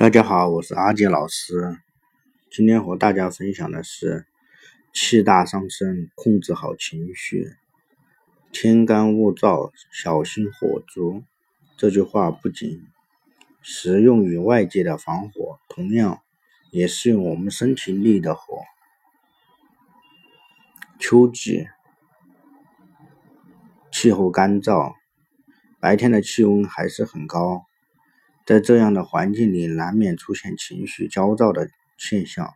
大家好，我是阿杰老师。今天和大家分享的是气大伤身，控制好情绪。天干物燥，小心火烛。这句话不仅适用于外界的防火，同样也适用我们身体内的火。秋季气候干燥，白天的气温还是很高。在这样的环境里，难免出现情绪焦躁的现象，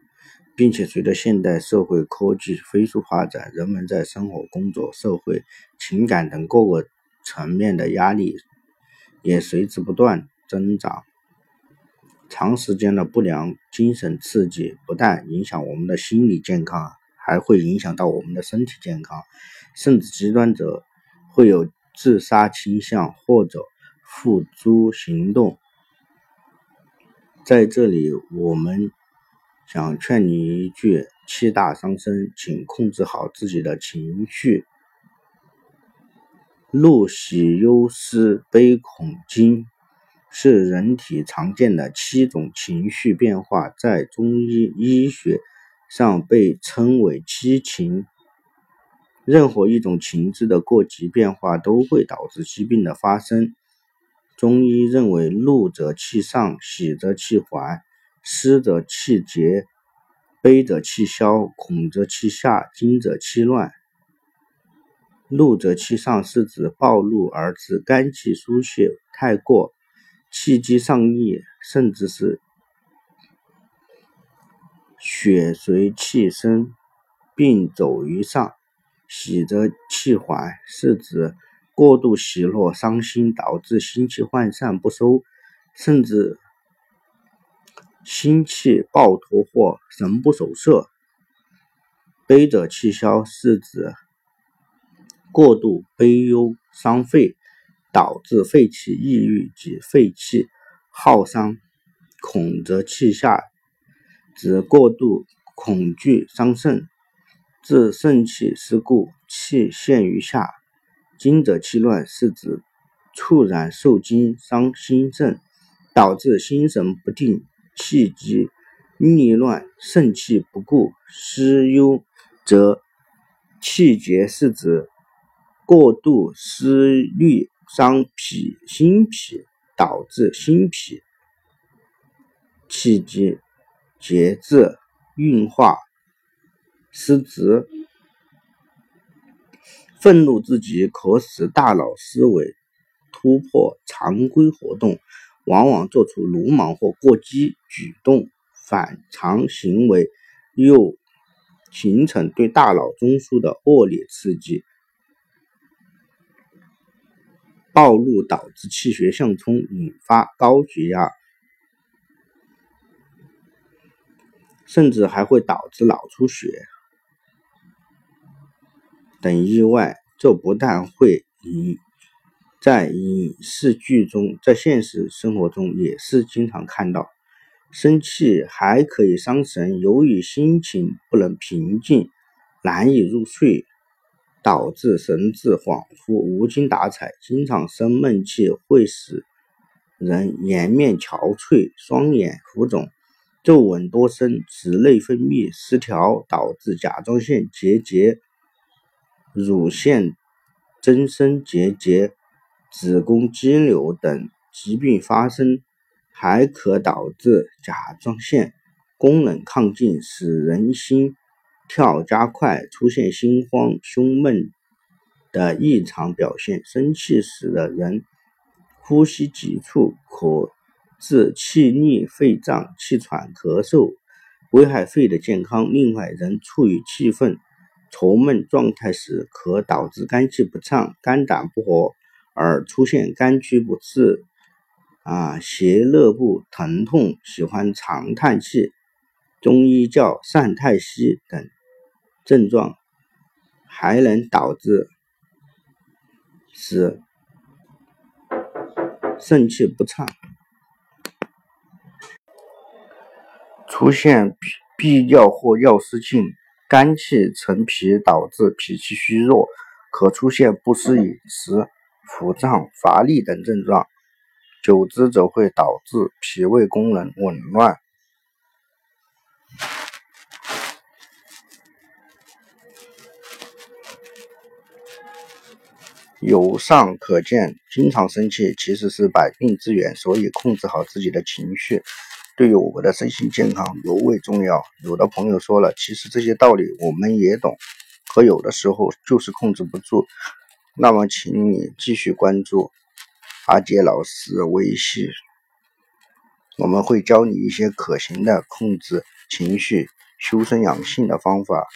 并且随着现代社会科技飞速发展，人们在生活、工作、社会、情感等各个层面的压力也随之不断增长。长时间的不良精神刺激不但影响我们的心理健康，还会影响到我们的身体健康，甚至极端者会有自杀倾向或者付诸行动。在这里，我们想劝你一句：气大伤身，请控制好自己的情绪。怒、喜、忧、思、悲、恐、惊是人体常见的七种情绪变化，在中医医学上被称为七情。任何一种情志的过激变化，都会导致疾病的发生。中医认为，怒则气上，喜则气缓，思则气结，悲则气消，恐则气下，惊则气乱。怒则气上是指暴怒而致肝气疏泄太过，气机上逆，甚至是血随气生，病走于上。喜则气缓是指。过度喜乐、伤心，导致心气涣散不收，甚至心气暴脱或神不守舍。悲者气消，是指过度悲忧伤肺，导致肺气抑郁及肺气耗伤。恐则气下，指过度恐惧伤肾，致肾气失固，气陷于下。惊者气乱，是指猝然受惊伤心肾，导致心神不定、气机逆乱、肾气不固。思忧则气结，是指过度思虑伤脾心脾，导致心脾气机节制运化失职。愤怒之极，可使大脑思维突破常规活动，往往做出鲁莽或过激举动；反常行为又形成对大脑中枢的恶劣刺激。暴怒导致气血相冲，引发高血压，甚至还会导致脑出血。等意外，这不但会影在影视剧中，在现实生活中也是经常看到。生气还可以伤神，由于心情不能平静，难以入睡，导致神志恍惚、无精打采，经常生闷气，会使人颜面憔悴、双眼浮肿、皱纹多生，使内分泌失调，导致甲状腺结节。乳腺增生结节、子宫肌瘤等疾病发生，还可导致甲状腺功能亢进，使人心跳加快，出现心慌、胸闷的异常表现。生气时的人呼吸急促，可致气逆肺胀、气喘、咳嗽，危害肺的健康。另外，人处于气愤。愁闷状态时，可导致肝气不畅、肝胆不和，而出现肝区不适、啊胁肋部疼痛、喜欢长叹气（中医叫善太息）等症状，还能导致使肾气不畅，出现闭尿或尿失禁。肝气沉脾，导致脾气虚弱，可出现不思饮食、腹胀、乏力等症状。久之则会导致脾胃功能紊乱。由上可见，经常生气其实是百病之源，所以控制好自己的情绪，对于我们的身心健康尤为重要。有的朋友说了，其实这些道理我们也懂，可有的时候就是控制不住。那么，请你继续关注阿杰老师微信，我们会教你一些可行的控制情绪、修身养性的方法。